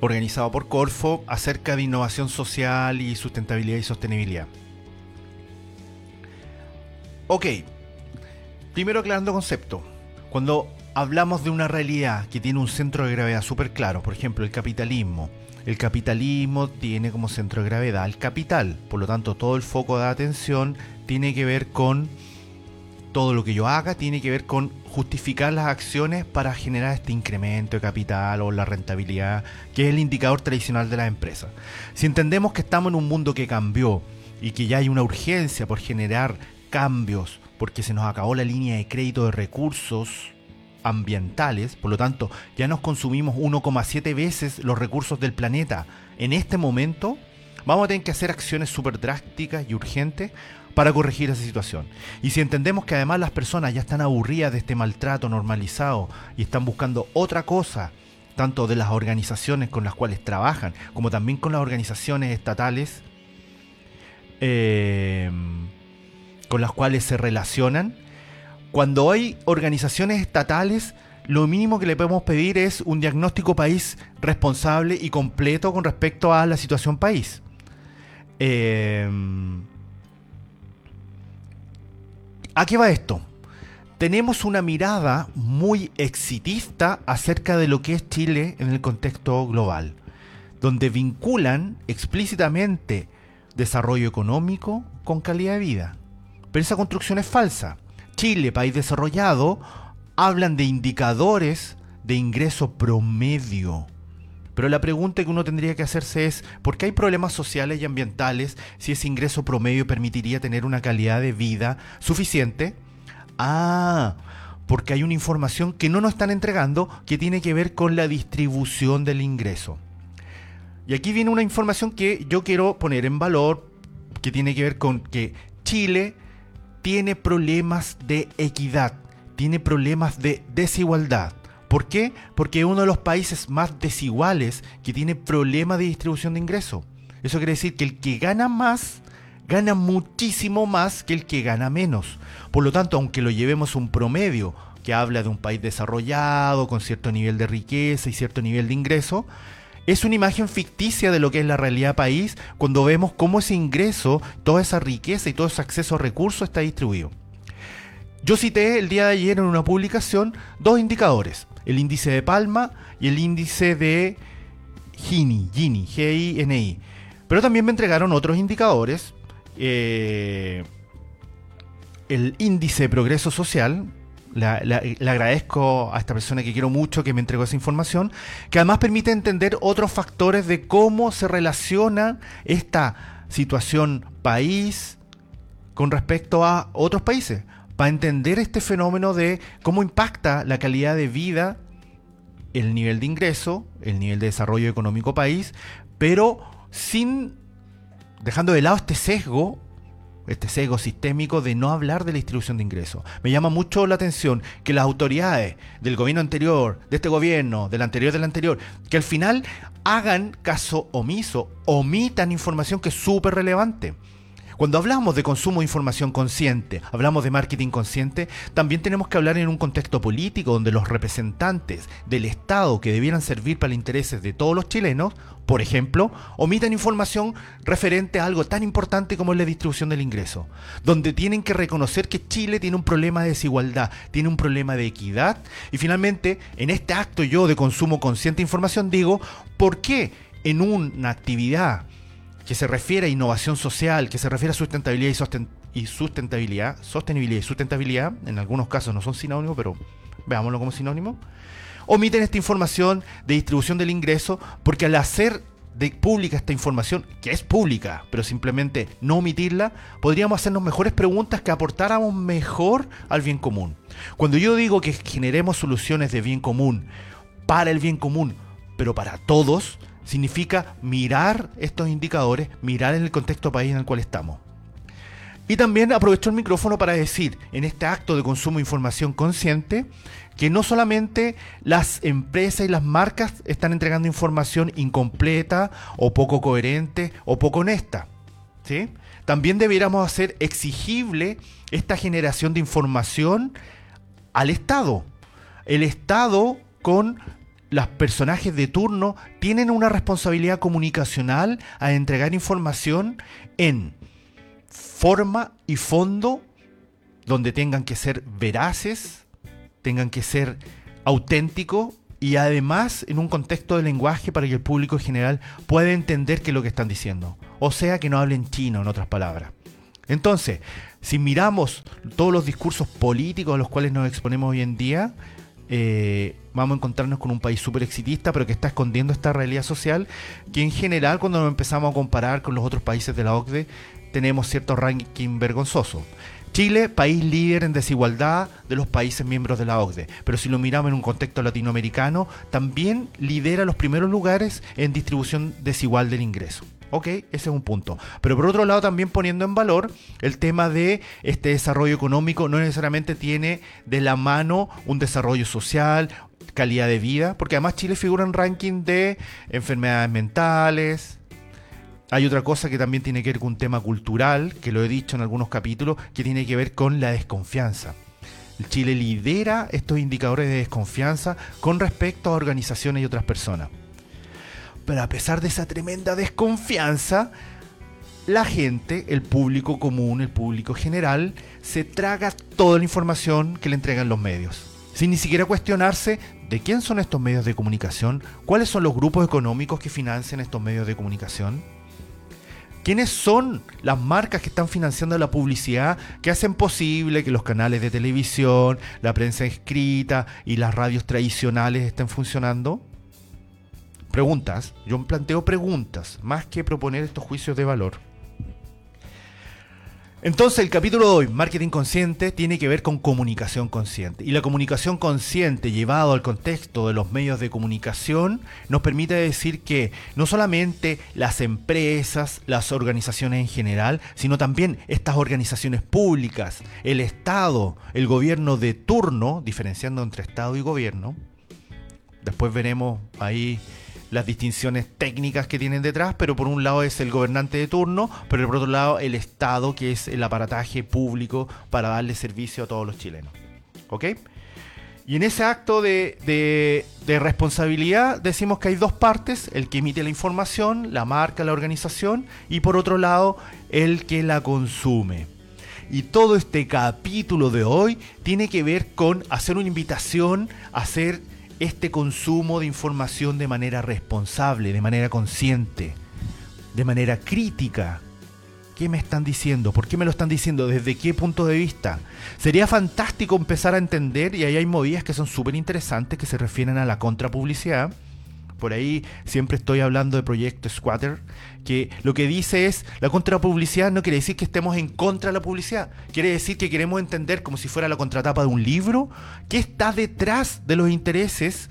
organizado por Corfo, acerca de innovación social y sustentabilidad y sostenibilidad. Ok, primero aclarando concepto. Cuando hablamos de una realidad que tiene un centro de gravedad súper claro, por ejemplo, el capitalismo, el capitalismo tiene como centro de gravedad el capital, por lo tanto todo el foco de atención tiene que ver con todo lo que yo haga tiene que ver con justificar las acciones para generar este incremento de capital o la rentabilidad, que es el indicador tradicional de las empresas. Si entendemos que estamos en un mundo que cambió y que ya hay una urgencia por generar cambios, porque se nos acabó la línea de crédito de recursos ambientales, por lo tanto ya nos consumimos 1,7 veces los recursos del planeta en este momento, vamos a tener que hacer acciones súper drásticas y urgentes para corregir esa situación. Y si entendemos que además las personas ya están aburridas de este maltrato normalizado y están buscando otra cosa, tanto de las organizaciones con las cuales trabajan, como también con las organizaciones estatales eh, con las cuales se relacionan, cuando hay organizaciones estatales, lo mínimo que le podemos pedir es un diagnóstico país responsable y completo con respecto a la situación país. Eh, ¿A qué va esto? Tenemos una mirada muy exitista acerca de lo que es Chile en el contexto global, donde vinculan explícitamente desarrollo económico con calidad de vida. Pero esa construcción es falsa. Chile, país desarrollado, hablan de indicadores de ingreso promedio. Pero la pregunta que uno tendría que hacerse es, ¿por qué hay problemas sociales y ambientales si ese ingreso promedio permitiría tener una calidad de vida suficiente? Ah, porque hay una información que no nos están entregando que tiene que ver con la distribución del ingreso. Y aquí viene una información que yo quiero poner en valor, que tiene que ver con que Chile tiene problemas de equidad, tiene problemas de desigualdad. ¿Por qué? Porque es uno de los países más desiguales que tiene problemas de distribución de ingresos. Eso quiere decir que el que gana más gana muchísimo más que el que gana menos. Por lo tanto, aunque lo llevemos un promedio que habla de un país desarrollado, con cierto nivel de riqueza y cierto nivel de ingreso, es una imagen ficticia de lo que es la realidad país cuando vemos cómo ese ingreso, toda esa riqueza y todo ese acceso a recursos está distribuido. Yo cité el día de ayer en una publicación dos indicadores el índice de Palma y el índice de Gini, Gini, G-I-N-I. Pero también me entregaron otros indicadores. Eh, el índice de progreso social, le agradezco a esta persona que quiero mucho que me entregó esa información, que además permite entender otros factores de cómo se relaciona esta situación país con respecto a otros países para entender este fenómeno de cómo impacta la calidad de vida, el nivel de ingreso, el nivel de desarrollo económico país, pero sin dejando de lado este sesgo, este sesgo sistémico de no hablar de la distribución de ingresos. Me llama mucho la atención que las autoridades del gobierno anterior, de este gobierno, del anterior, del anterior, que al final hagan caso omiso, omitan información que es súper relevante. Cuando hablamos de consumo de información consciente, hablamos de marketing consciente, también tenemos que hablar en un contexto político donde los representantes del Estado que debieran servir para los intereses de todos los chilenos, por ejemplo, omitan información referente a algo tan importante como es la distribución del ingreso, donde tienen que reconocer que Chile tiene un problema de desigualdad, tiene un problema de equidad, y finalmente, en este acto yo de consumo consciente de información digo, ¿por qué en una actividad que se refiere a innovación social, que se refiere a sustentabilidad y, sustentabilidad, sostenibilidad y sustentabilidad, en algunos casos no son sinónimos, pero veámoslo como sinónimo. omiten esta información de distribución del ingreso porque al hacer de pública esta información, que es pública, pero simplemente no omitirla, podríamos hacernos mejores preguntas que aportáramos mejor al bien común. Cuando yo digo que generemos soluciones de bien común para el bien común, pero para todos, significa mirar estos indicadores, mirar en el contexto país en el cual estamos. Y también aprovecho el micrófono para decir, en este acto de consumo de información consciente, que no solamente las empresas y las marcas están entregando información incompleta o poco coherente o poco honesta. ¿sí? También debiéramos hacer exigible esta generación de información al Estado. El Estado con los personajes de turno tienen una responsabilidad comunicacional a entregar información en forma y fondo donde tengan que ser veraces, tengan que ser auténticos y además en un contexto de lenguaje para que el público en general pueda entender qué es lo que están diciendo. O sea, que no hablen chino, en otras palabras. Entonces, si miramos todos los discursos políticos a los cuales nos exponemos hoy en día, eh, vamos a encontrarnos con un país súper exitista, pero que está escondiendo esta realidad social, que en general cuando nos empezamos a comparar con los otros países de la OCDE, tenemos cierto ranking vergonzoso. Chile, país líder en desigualdad de los países miembros de la OCDE, pero si lo miramos en un contexto latinoamericano, también lidera los primeros lugares en distribución desigual del ingreso. Ok, ese es un punto. Pero por otro lado, también poniendo en valor el tema de este desarrollo económico, no necesariamente tiene de la mano un desarrollo social, calidad de vida, porque además Chile figura en ranking de enfermedades mentales, hay otra cosa que también tiene que ver con un tema cultural, que lo he dicho en algunos capítulos, que tiene que ver con la desconfianza. Chile lidera estos indicadores de desconfianza con respecto a organizaciones y otras personas. Pero a pesar de esa tremenda desconfianza, la gente, el público común, el público general, se traga toda la información que le entregan los medios. Sin ni siquiera cuestionarse de quién son estos medios de comunicación, cuáles son los grupos económicos que financian estos medios de comunicación. ¿Quiénes son las marcas que están financiando la publicidad que hacen posible que los canales de televisión, la prensa escrita y las radios tradicionales estén funcionando? Preguntas, yo planteo preguntas, más que proponer estos juicios de valor. Entonces el capítulo de hoy, Marketing Consciente, tiene que ver con comunicación consciente. Y la comunicación consciente llevado al contexto de los medios de comunicación nos permite decir que no solamente las empresas, las organizaciones en general, sino también estas organizaciones públicas, el Estado, el gobierno de turno, diferenciando entre Estado y gobierno. Después veremos ahí las distinciones técnicas que tienen detrás, pero por un lado es el gobernante de turno, pero por otro lado el Estado, que es el aparataje público para darle servicio a todos los chilenos. ¿Ok? Y en ese acto de, de, responsabilidad decimos que hay dos partes, el que emite la información, la marca, la organización, y por otro lado el que la consume. Y todo este capítulo de hoy tiene que ver con hacer una invitación hacer este consumo de información de manera responsable, de manera consciente, de manera crítica. ¿Qué me están diciendo? ¿Por qué me lo están diciendo? ¿Desde qué punto de vista? Sería fantástico empezar a entender, y ahí hay movidas que son súper interesantes que se refieren a la contrapublicidad, por ahí siempre estoy hablando de Proyecto Squatter, que lo que dice es, la contrapublicidad no quiere decir que estemos en contra de la publicidad, quiere decir que queremos entender como si fuera la contratapa de un libro, qué está detrás de los intereses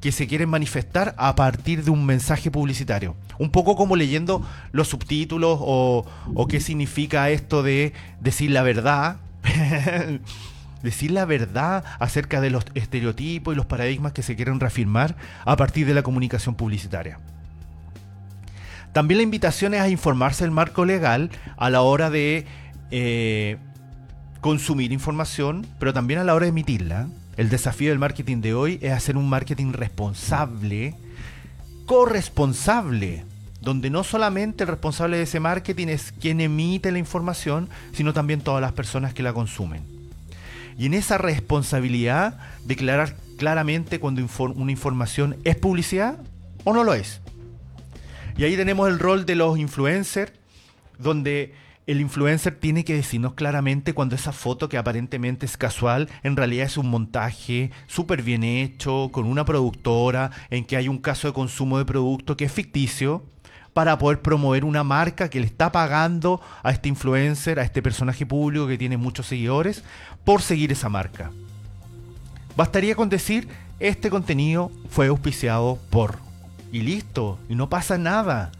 que se quieren manifestar a partir de un mensaje publicitario. Un poco como leyendo los subtítulos o, o qué significa esto de decir la verdad. decir la verdad acerca de los estereotipos y los paradigmas que se quieren reafirmar a partir de la comunicación publicitaria. También la invitación es a informarse del marco legal a la hora de eh, consumir información, pero también a la hora de emitirla. El desafío del marketing de hoy es hacer un marketing responsable, corresponsable, donde no solamente el responsable de ese marketing es quien emite la información, sino también todas las personas que la consumen. Y en esa responsabilidad, declarar claramente cuando una información es publicidad o no lo es. Y ahí tenemos el rol de los influencers, donde el influencer tiene que decirnos claramente cuando esa foto que aparentemente es casual, en realidad es un montaje súper bien hecho, con una productora, en que hay un caso de consumo de producto que es ficticio, para poder promover una marca que le está pagando a este influencer, a este personaje público que tiene muchos seguidores, por seguir esa marca. Bastaría con decir, este contenido fue auspiciado por... Y listo, y no pasa nada.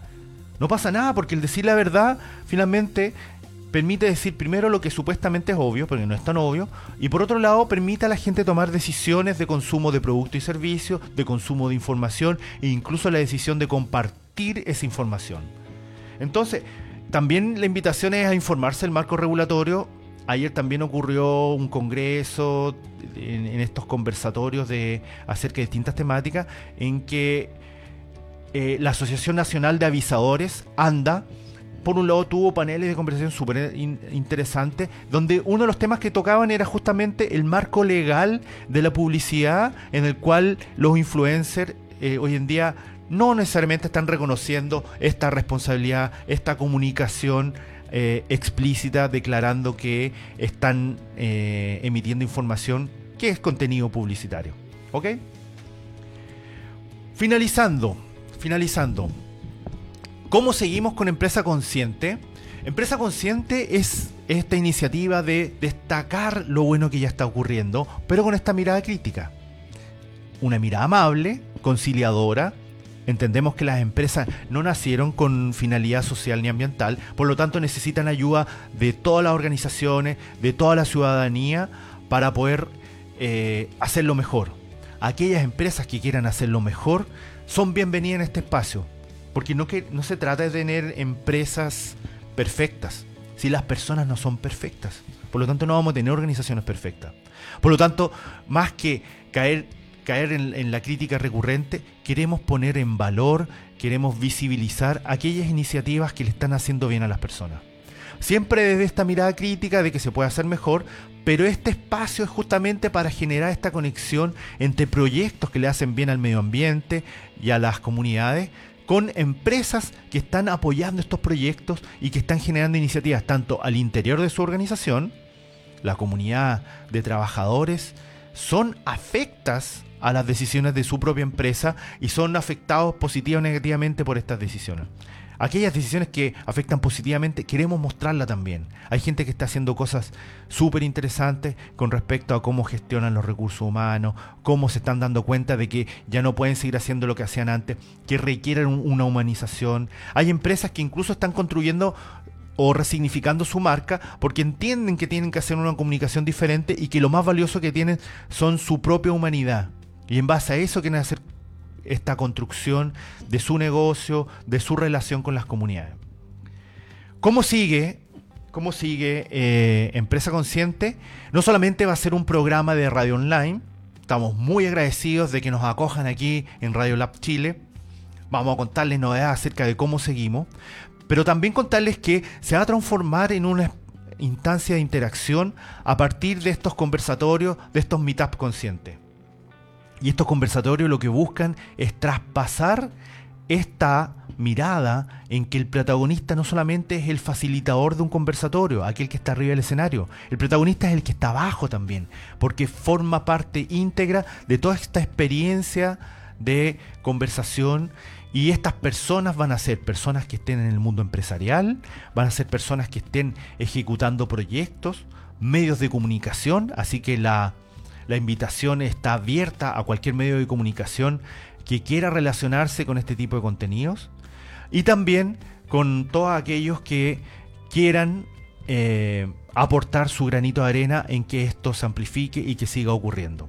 No pasa nada porque el decir la verdad finalmente permite decir primero lo que supuestamente es obvio, porque no es tan obvio, y por otro lado permite a la gente tomar decisiones de consumo de productos y servicios, de consumo de información e incluso la decisión de compartir esa información. Entonces, también la invitación es a informarse del marco regulatorio. Ayer también ocurrió un congreso en, estos conversatorios de acerca de distintas temáticas en que eh, la Asociación Nacional de Avisadores, ANDA, por un lado tuvo paneles de conversación súper interesantes, donde uno de los temas que tocaban era justamente el marco legal de la publicidad, en el cual los influencers eh, hoy en día no necesariamente están reconociendo esta responsabilidad, esta comunicación eh, explícita, declarando que están emitiendo información que es contenido publicitario. ¿Ok? Finalizando, finalizando, ¿cómo seguimos con Empresa Consciente? Empresa Consciente es esta iniciativa de destacar lo bueno que ya está ocurriendo, pero con esta mirada crítica. Una mirada amable, conciliadora. Entendemos que las empresas no nacieron con finalidad social ni ambiental, por lo tanto necesitan ayuda de todas las organizaciones, de toda la ciudadanía, para poder eh, hacerlo mejor. Aquellas empresas que quieran hacerlo mejor son bienvenidas en este espacio. Porque no, que, no se trata de tener empresas perfectas, si las personas no son perfectas. Por lo tanto, no vamos a tener organizaciones perfectas. Por lo tanto, más que caer, caer en, en la crítica recurrente, queremos poner en valor, queremos visibilizar aquellas iniciativas que le están haciendo bien a las personas. Siempre desde esta mirada crítica de que se puede hacer mejor, pero este espacio es justamente para generar esta conexión entre proyectos que le hacen bien al medio ambiente y a las comunidades con empresas que están apoyando estos proyectos y que están generando iniciativas tanto al interior de su organización, la comunidad de trabajadores, son afectas a las decisiones de su propia empresa y son afectados positiva o negativamente por estas decisiones aquellas decisiones que afectan positivamente, queremos mostrarla también. Hay gente que está haciendo cosas súper interesantes con respecto a cómo gestionan los recursos humanos, cómo se están dando cuenta de que ya no pueden seguir haciendo lo que hacían antes, que requieren una humanización. Hay empresas que incluso están construyendo o resignificando su marca porque entienden que tienen que hacer una comunicación diferente y que lo más valioso que tienen son su propia humanidad. Y en base a eso quieren hacer esta construcción de su negocio, de su relación con las comunidades. ¿Cómo sigue? ¿Cómo sigue eh, Empresa Consciente? No solamente va a ser un programa de radio online, estamos muy agradecidos de que nos acojan aquí en Radio Lab Chile. Vamos a contarles novedades acerca de cómo seguimos, pero también contarles que se va a transformar en una instancia de interacción a partir de estos conversatorios, de estos meetups conscientes. Y estos conversatorios lo que buscan es traspasar esta mirada en que el protagonista no solamente es el facilitador de un conversatorio, aquel que está arriba del escenario, el protagonista es el que está abajo también, porque forma parte íntegra de toda esta experiencia de conversación y estas personas van a ser personas que estén en el mundo empresarial, van a ser personas que estén ejecutando proyectos, medios de comunicación, así que la la invitación está abierta a cualquier medio de comunicación que quiera relacionarse con este tipo de contenidos y también con todos aquellos que quieran eh, aportar su granito de arena en que esto se amplifique y que siga ocurriendo.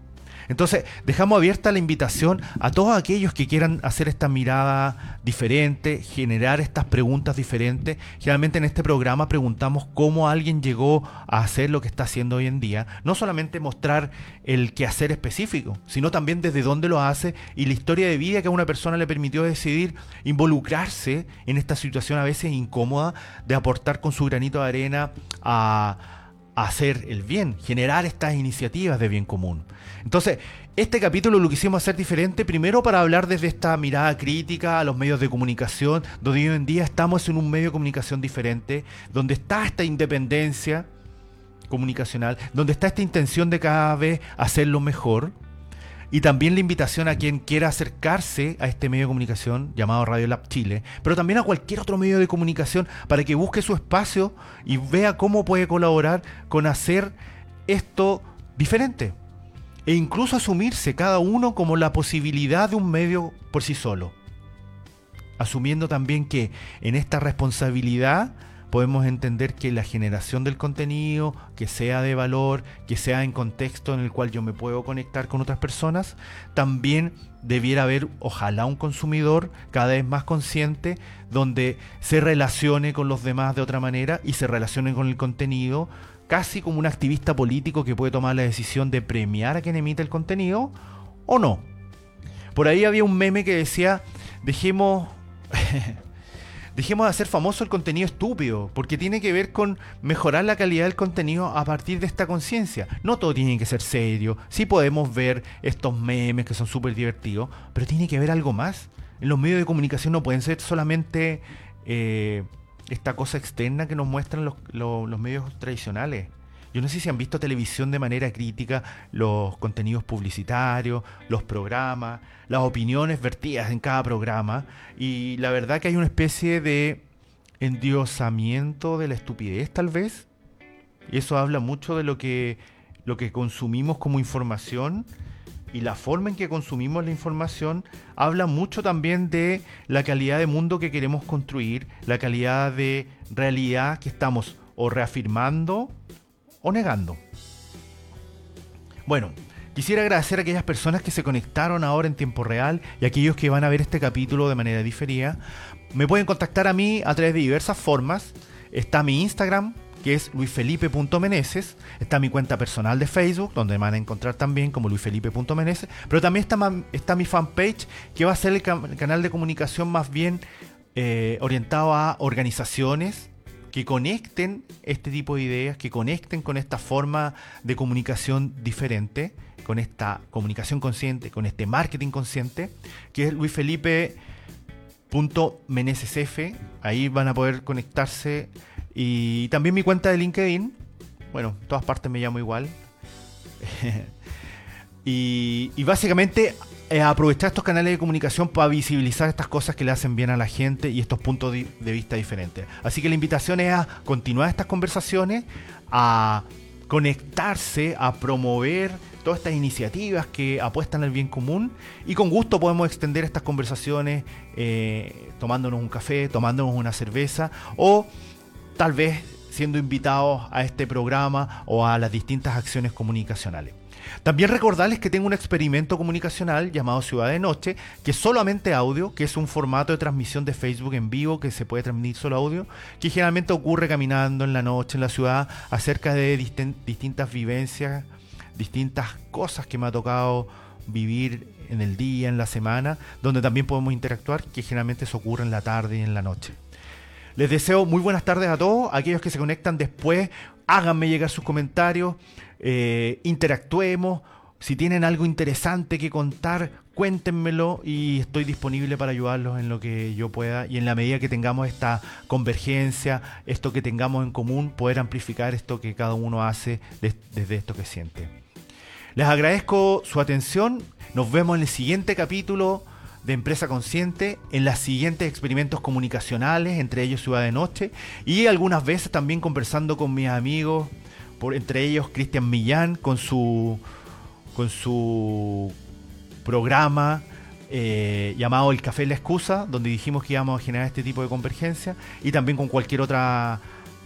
Entonces, dejamos abierta la invitación a todos aquellos que quieran hacer esta mirada diferente, generar estas preguntas diferentes. Generalmente en este programa preguntamos cómo alguien llegó a hacer lo que está haciendo hoy en día. No solamente mostrar el quehacer específico, sino también desde dónde lo hace y la historia de vida que a una persona le permitió decidir involucrarse en esta situación a veces incómoda de aportar con su granito de arena a hacer el bien, generar estas iniciativas de bien común. Entonces, este capítulo lo quisimos hacer diferente, primero para hablar desde esta mirada crítica a los medios de comunicación, donde hoy en día estamos en un medio de comunicación diferente, donde está esta independencia comunicacional, donde está esta intención de cada vez hacerlo mejor, y también la invitación a quien quiera acercarse a este medio de comunicación llamado Radio Lab Chile, pero también a cualquier otro medio de comunicación para que busque su espacio y vea cómo puede colaborar con hacer esto diferente. E incluso asumirse cada uno como la posibilidad de un medio por sí solo. Asumiendo también que en esta responsabilidad podemos entender que la generación del contenido, que sea de valor, que sea en contexto en el cual yo me puedo conectar con otras personas, también debiera haber, ojalá, un consumidor cada vez más consciente, donde se relacione con los demás de otra manera y se relacione con el contenido, casi como un activista político que puede tomar la decisión de premiar a quien emite el contenido o no. Por ahí había un meme que decía, dejemos... Dejemos de hacer famoso el contenido estúpido, porque tiene que ver con mejorar la calidad del contenido a partir de esta conciencia. No todo tiene que ser serio, sí podemos ver estos memes que son súper divertidos, pero tiene que haber algo más. Los medios de comunicación no pueden ser solamente eh, esta cosa externa que nos muestran los medios tradicionales. Yo no sé si han visto televisión de manera crítica los contenidos publicitarios, los programas, las opiniones vertidas en cada programa. Y la verdad que hay una especie de endiosamiento de la estupidez tal vez. Y eso habla mucho de lo que, lo que consumimos como información y la forma en que consumimos la información habla mucho también de la calidad de mundo que queremos construir, la calidad de realidad que estamos o reafirmando o negando. Bueno, quisiera agradecer a aquellas personas que se conectaron ahora en tiempo real y a aquellos que van a ver este capítulo de manera diferida. Me pueden contactar a mí a través de diversas formas. Está mi Instagram, que es luisfelipe.meneses. Está mi cuenta personal de Facebook, donde me van a encontrar también como luisfelipe.meneses. Pero también está, está mi fanpage, que va a ser el, canal de comunicación más bien eh, orientado a organizaciones, que conecten este tipo de ideas, que conecten con esta forma de comunicación diferente, con esta comunicación consciente, con este marketing consciente, que es Luis Felipe ahí van a poder conectarse. Y también mi cuenta de LinkedIn. Bueno todas partes me llamo igual. Y básicamente eh, aprovechar estos canales de comunicación para visibilizar estas cosas que le hacen bien a la gente y estos puntos de vista diferentes. Así que la invitación es a continuar estas conversaciones, a conectarse, a promover todas estas iniciativas que apuestan al bien común y con gusto podemos extender estas conversaciones eh, tomándonos un café, tomándonos una cerveza o tal vez siendo invitados a este programa o a las distintas acciones comunicacionales. También recordarles que tengo un experimento comunicacional llamado Ciudad de Noche, que es solamente audio, que es un formato de transmisión de Facebook en vivo que se puede transmitir solo audio, que generalmente ocurre caminando en la noche en la ciudad acerca de distintas vivencias, distintas cosas que me ha tocado vivir en el día, en la semana, donde también podemos interactuar, que generalmente se ocurre en la tarde y en la noche. Les deseo muy buenas tardes a todos, aquellos que se conectan después, háganme llegar sus comentarios. Eh, interactuemos. Si tienen algo interesante que contar, cuéntenmelo y estoy disponible para ayudarlos en lo que yo pueda y en la medida que tengamos esta convergencia, esto que tengamos en común, poder amplificar esto que cada uno hace desde esto que siente. Les agradezco su atención, nos vemos en el siguiente capítulo de Empresa Consciente, en los siguientes experimentos comunicacionales, entre ellos Ciudad de Noche, y algunas veces también conversando con mis amigos entre ellos Cristian Millán con su, con su programa eh, llamado El Café la Excusa, donde dijimos que íbamos a generar este tipo de convergencia, y también con cualquier otra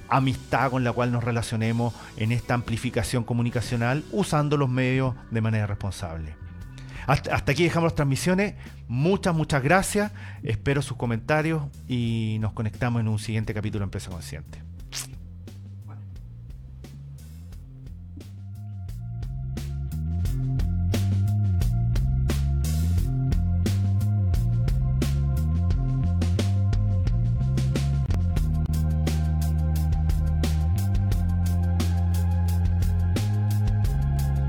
amistad con la cual nos relacionemos en esta amplificación comunicacional usando los medios de manera responsable. Hasta, hasta, aquí dejamos las transmisiones. Muchas, muchas gracias. Espero sus comentarios y nos conectamos en un siguiente capítulo de Empresa Consciente.